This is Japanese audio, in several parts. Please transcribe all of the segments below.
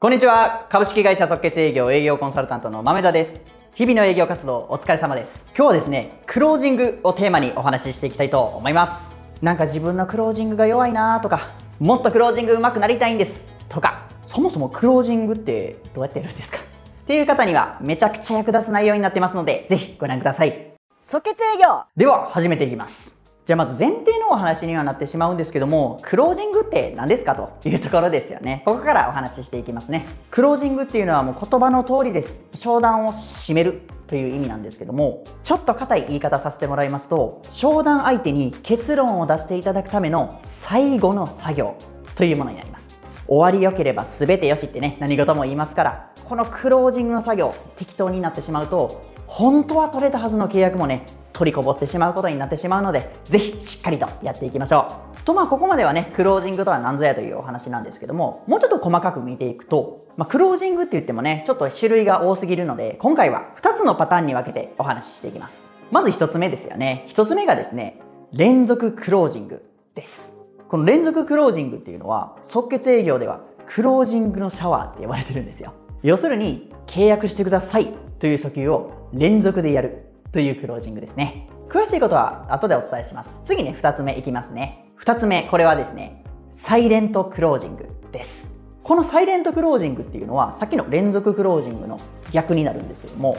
こんにちは。株式会社即決営業営業コンサルタントの豆田です。日々の営業活動お疲れ様です。今日はですね、クロージングをテーマにお話ししていきたいと思います。なんか自分のクロージングが弱いなとか、もっとクロージング上手くなりたいんですとか、そもそもクロージングってどうやってやるんですか？っていう方にはめちゃくちゃ役立つ内容になってますので、ぜひご覧ください。即決営業では始めていきます。じゃあまず前提のお話にはなってしまうんですけども、クロージングって何ですかというところですよね。ここからお話ししていきますね。クロージングっていうのはもう言葉の通りです。商談を締めるという意味なんですけども、ちょっと硬い言い方させてもらいますと、商談相手に結論を出していただくための最後の作業というものになります。終わり良ければ全てよしってね、何事も言いますから、このクロージングの作業、適当になってしまうと、本当は取れたはずの契約もね、取りこぼしてしまうことになってしまうので、ぜひしっかりとやっていきましょう。と、まあ、ここまではね、クロージングとは何ぞやというお話なんですけども、もうちょっと細かく見ていくと、まあ、クロージングって言ってもね、ちょっと種類が多すぎるので、今回は2つのパターンに分けてお話ししていきます。まず1つ目ですよね。1つ目がですね、連続クロージングです。この連続クロージングっていうのは、即決営業ではクロージングのシャワーって呼ばれてるんですよ。要するに、契約してくださいという訴求を連続でやるというクロージングですね。詳しいことは後でお伝えします。次ね、2つ目いきますね。2つ目、これはですね、サイレントクロージングです。このサイレントクロージングっていうのは、さっきの連続クロージングの逆になるんですけども、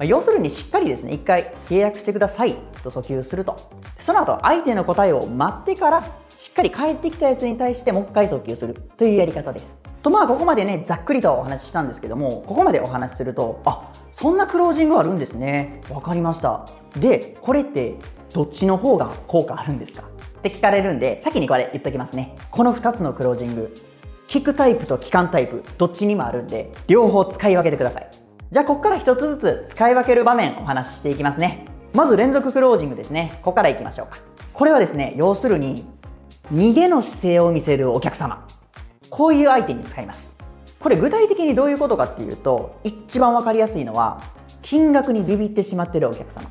要するにしっかりですね、一回契約してくださいと訴求すると。その後、相手の答えを待ってから、しっかり返ってきたやつに対してもう一回訴求するというやり方です。とまあここまでねざっくりとお話ししたんですけどもここまでお話しするとあそんなクロージングあるんですね。わかりました。でこれってどっちの方が効果あるんですか？って聞かれるんで先にこれ言っときますね。この2つのクロージング。聞くタイプと聞かんタイプどっちにもあるんで両方使い分けてください。じゃあここから1つずつ使い分ける場面お話ししていきますね。まず連続クロージングですね。ここからいきましょうか。これはですね要するに逃げの姿勢を見せるお客様。こういう相手に使います。これ具体的にどういうことかっていうと一番分かりやすいのは金額にビビってしまってるお客様。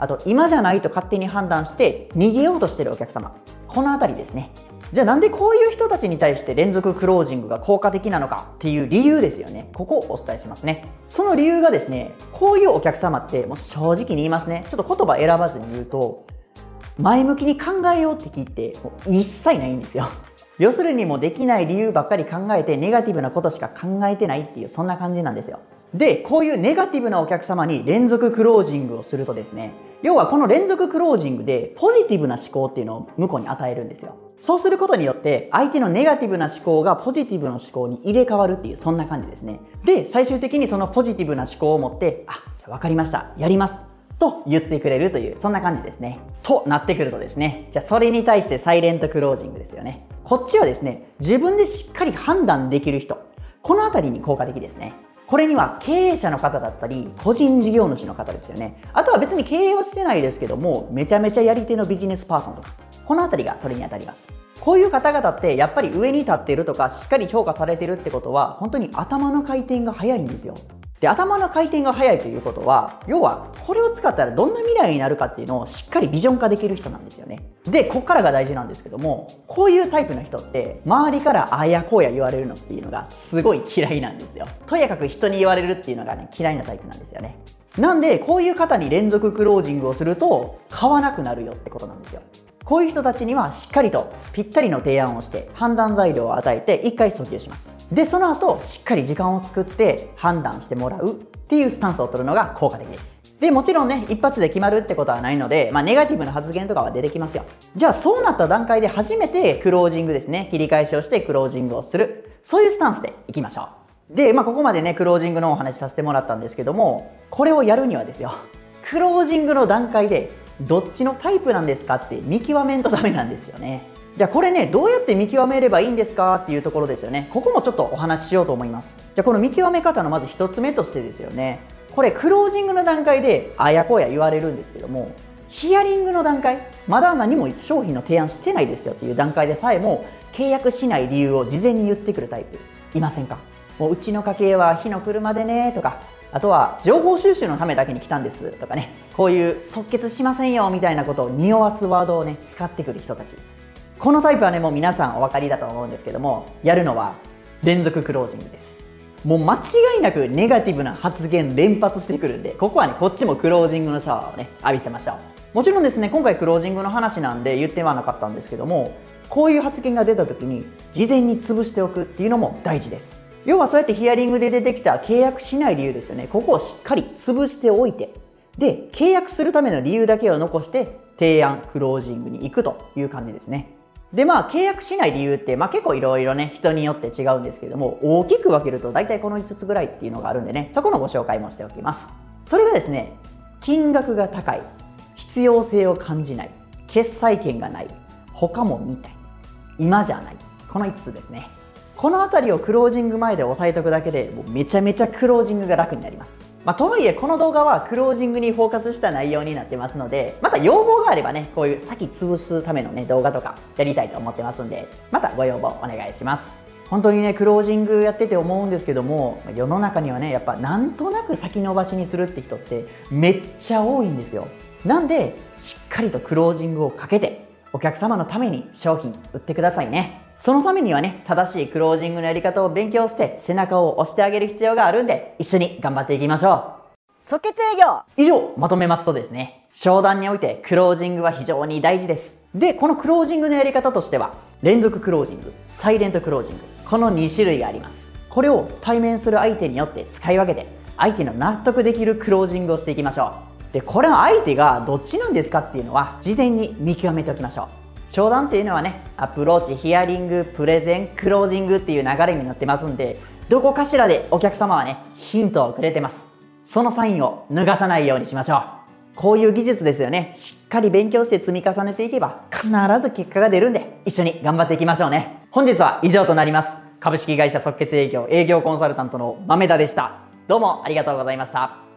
あと今じゃないと勝手に判断して逃げようとしてるお客様。この辺りですね。じゃあなんでこういう人たちに対して連続クロージングが効果的なのかっていう理由ですよね。ここをお伝えしますね。その理由がですねこういうお客様ってもう正直に言いますね。ちょっと言葉選ばずに言うと前向きに考えようって聞いてもう一切ないんですよ。要するにもうできない理由ばっかり考えてネガティブなことしか考えてないっていうそんな感じなんですよ。でこういうネガティブなお客様に連続クロージングをするとですね要はこの連続クロージングでポジティブな思考っていうのを向こうに与えるんですよ。そうすることによって相手のネガティブな思考がポジティブな思考に入れ替わるっていうそんな感じですね。で最終的にそのポジティブな思考を持ってあじゃあ分かりましたやります。と言ってくれるというそんな感じですね。となってくるとですねじゃあそれに対してサイレントクロージングですよね。こっちはですね自分でしっかり判断できる人。この辺りに効果的ですね。これには経営者の方だったり個人事業主の方ですよね。あとは別に経営はしてないですけどもめちゃめちゃやり手のビジネスパーソンとかこの辺りがそれにあたります。こういう方々ってやっぱり上に立っているとかしっかり評価されてるってことは本当に頭の回転が速いんですよ。で頭の回転が速いということは要はこれを使ったらどんな未来になるかっていうのをしっかりビジョン化できる人なんですよね。でこっからが大事なんですけどもこういうタイプの人って周りからあやこうや言われるのっていうのがすごい嫌いなんですよ。とにかく人に言われるっていうのがね嫌いなタイプなんですよね。なんでこういう方に連続クロージングをすると買わなくなるよってことなんですよ。こういう人たちにはしっかりとぴったりの提案をして判断材料を与えて1回訴求します。でその後しっかり時間を作って判断してもらうっていうスタンスを取るのが効果的です。でもちろんね一発で決まるってことはないので、まあ、ネガティブな発言とかは出てきますよ。じゃあそうなった段階で初めてクロージングですね。切り返しをしてクロージングをする。そういうスタンスでいきましょう。で、まあ、ここまでねクロージングのお話させてもらったんですけどもこれをやるにはですよ。クロージングの段階でどっちのタイプなんですかって見極めんとダメなんですよね。じゃあこれねどうやって見極めればいいんですかっていうところですよね。ここもちょっとお話ししようと思います。じゃあこの見極め方のまず1つ目としてですよね。これクロージングの段階であやこうや言われるんですけどもヒアリングの段階まだ何も商品の提案してないですよっていう段階でさえも契約しない理由を事前に言ってくるタイプいませんか？もううちの家系は火の車でねとかあとは情報収集のためだけに来たんですとかね。こういう即決しませんよみたいなことを匂わすワードをね使ってくる人たちです。このタイプはねもう皆さんお分かりだと思うんですけどもやるのは連続クロージングです。もう間違いなくネガティブな発言連発してくるんでここはねこっちもクロージングのシャワーをね浴びせましょう。もちろんですね今回クロージングの話なんで言ってはなかったんですけどもこういう発言が出た時に事前に潰しておくっていうのも大事です。要はそうやってヒアリングで出てきた契約しない理由ですよね。ここをしっかり潰しておいて。で契約するための理由だけを残して提案クロージングに行くという感じですね。でまあ契約しない理由って、まあ、結構いろいろね人によって違うんですけども大きく分けると大体この5つぐらいっていうのがあるんでねそこのご紹介もしておきます。それがですね金額が高い。必要性を感じない。決済権がない。他も見たい。今じゃない。この5つですね。この辺りをクロージング前で押さえておくだけでもうめちゃめちゃクロージングが楽になります、まあ、とはいえこの動画はクロージングにフォーカスした内容になってますのでまた要望があればねこういう先潰すためのね動画とかやりたいと思ってますんでまたご要望お願いします。本当にねクロージングやってて思うんですけども世の中にはねやっぱなんとなく先延ばしにするって人ってめっちゃ多いんですよ。なんでしっかりとクロージングをかけてお客様のために商品売ってくださいね。そのためにはね、正しいクロージングのやり方を勉強して背中を押してあげる必要があるんで、一緒に頑張っていきましょう。即決営業以上、まとめますとですね、商談においてクロージングは非常に大事です。で、このクロージングのやり方としては、連続クロージング、サイレントクロージング、この2種類があります。これを対面する相手によって使い分けて、相手の納得できるクロージングをしていきましょう。で、これの相手がどっちなんですかっていうのは、事前に見極めておきましょう。商談っていうのはねアプローチヒアリングプレゼンクロージングっていう流れになってますんでどこかしらでお客様はねヒントをくれてます。そのサインを脱がさないようにしましょう。こういう技術ですよね。しっかり勉強して積み重ねていけば必ず結果が出るんで一緒に頑張っていきましょうね。本日は以上となります。株式会社即決営業営業コンサルタントの豆田でした。どうもありがとうございました。